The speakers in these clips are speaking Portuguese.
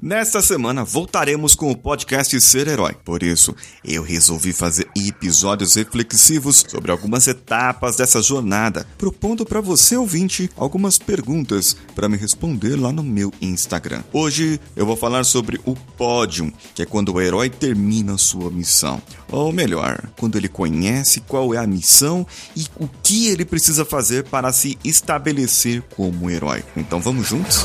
Nesta semana voltaremos com o podcast Ser Herói. Por isso, eu resolvi fazer episódios reflexivos sobre algumas etapas dessa jornada, propondo para você ouvinte algumas perguntas para me responder lá no meu Instagram. Hoje eu vou falar sobre o pódio, que é quando o herói termina sua missão, ou melhor, quando ele conhece qual é a missão e o que ele precisa fazer para se estabelecer como herói. Então vamos juntos?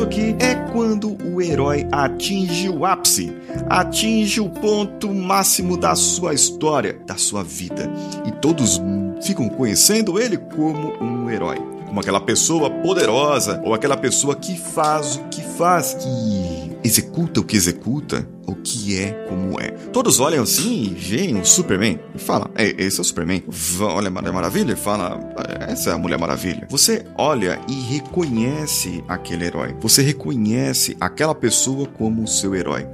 Aqui é quando o herói atinge o ápice, atinge o ponto máximo da sua história, da sua vida. E todos ficam conhecendo ele como um herói. Como aquela pessoa poderosa, ou aquela pessoa que faz o que faz, que executa o que executa, o que é como é. Todos olham assim e veem o Superman e falam: é, esse é o Superman. Olha a Mulher Maravilha e fala: essa é a Mulher Maravilha. Você olha e reconhece aquele herói. Você reconhece aquela pessoa como seu herói.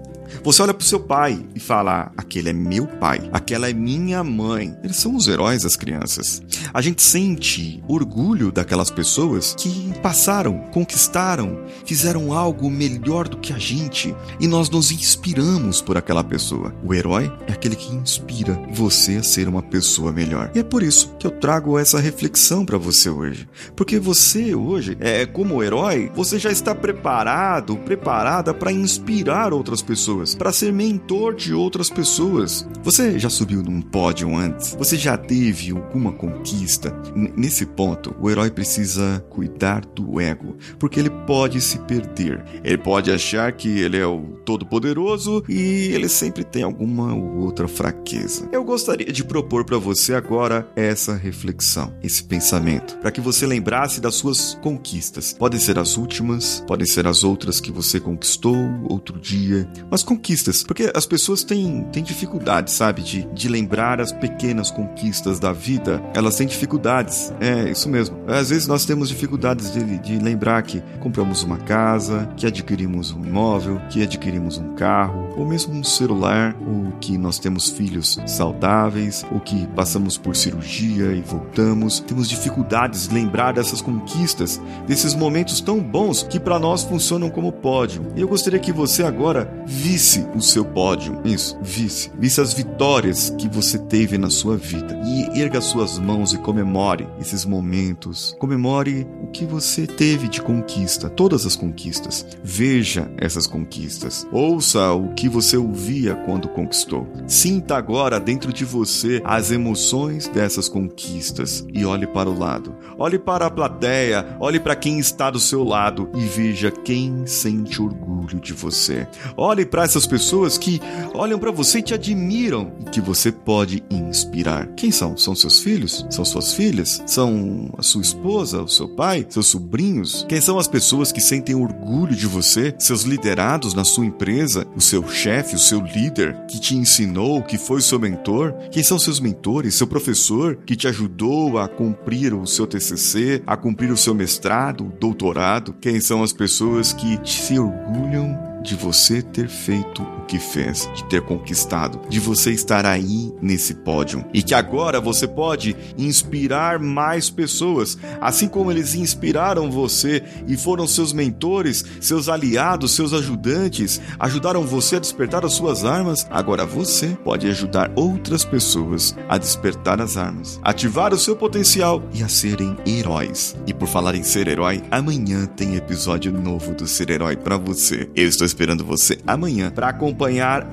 Você olha pro seu pai e fala: aquele é meu pai, aquela é minha mãe. Eles são os heróis das crianças. A gente sente orgulho daquelas pessoas que passaram, conquistaram, fizeram algo melhor do que a gente e nós nos inspiramos por aquela pessoa. O herói é aquele que inspira você a ser uma pessoa melhor. E é por isso que eu trago essa reflexão para você hoje. Porque você hoje, é como herói, você já está preparado, preparada para inspirar outras pessoas, para ser mentor de outras pessoas. Você já subiu num pódio antes? Você já teve alguma conquista? N nesse ponto, o herói precisa cuidar do ego, porque ele pode se perder. Ele pode achar que ele é o todo-poderoso e ele sempre tem alguma ou outra fraqueza. Eu gostaria de propor para você agora essa reflexão, esse pensamento, para que você lembrasse das suas conquistas. Podem ser as últimas, podem ser as outras que você conquistou outro dia, mas conquistas, porque as pessoas têm, têm dificuldade, sabe, de, de lembrar as pequenas conquistas da vida. Elas têm dificuldades, é isso mesmo. Às vezes nós temos dificuldades de, de lembrar que compramos uma casa, que adquirimos um imóvel, que adquirimos um carro, ou mesmo um celular, ou que nós temos filhos saudáveis, ou que passamos por cirurgia e voltamos. Temos dificuldades de lembrar dessas conquistas, desses momentos tão bons que para nós funcionam como pódio. E eu gostaria que você agora visse o seu pódio. Isso, visse. Visse as vitórias que você teve na sua vida. E erga suas mãos e comemore esses momentos. Comemore o que você teve de conquista, todas as conquistas. Veja essas conquistas. Ouça o que você ouvia quando conquistou. Sinta agora dentro de você as emoções dessas conquistas e olhe para o lado. Olhe para a plateia, olhe para quem está do seu lado e veja quem sente orgulho de você. Olhe para essas pessoas que olham para você e te admiram e que você pode inspirar. Quem são? São seus filhos? São suas filhas? São a sua esposa, o seu pai, seus sobrinhos? Quem são as pessoas que sentem orgulho de você? Seus liderados na sua empresa? O seu chefe, o seu líder que te ensinou, que foi seu mentor? Quem são seus mentores? Seu professor que te ajudou a cumprir o seu TCC, a cumprir o seu mestrado, doutorado? Quem são as pessoas que se orgulham de você ter feito que fez, de ter conquistado, de você estar aí nesse pódio. E que agora você pode inspirar mais pessoas, assim como eles inspiraram você e foram seus mentores, seus aliados, seus ajudantes, ajudaram você a despertar as suas armas. Agora você pode ajudar outras pessoas a despertar as armas, ativar o seu potencial e a serem heróis. E por falar em ser herói, amanhã tem episódio novo do Ser Herói para você. Eu estou esperando você amanhã para acompanhar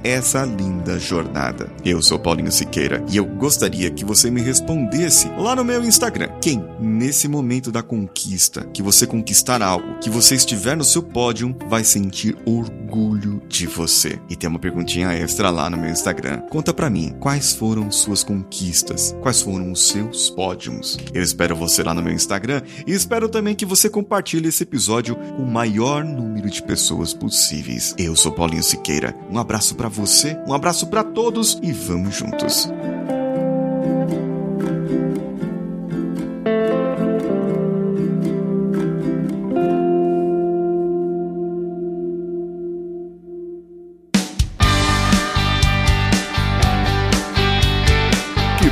essa linda jornada. Eu sou Paulinho Siqueira e eu gostaria que você me respondesse lá no meu Instagram. Quem, nesse momento da conquista, que você conquistar algo, que você estiver no seu pódio, vai sentir orgulho de você? E tem uma perguntinha extra lá no meu Instagram. Conta pra mim, quais foram suas conquistas? Quais foram os seus pódios? Eu espero você lá no meu Instagram e espero também que você compartilhe esse episódio com o maior número de pessoas possíveis. Eu sou Paulinho Siqueira. Um abraço para você, um abraço para todos e vamos juntos.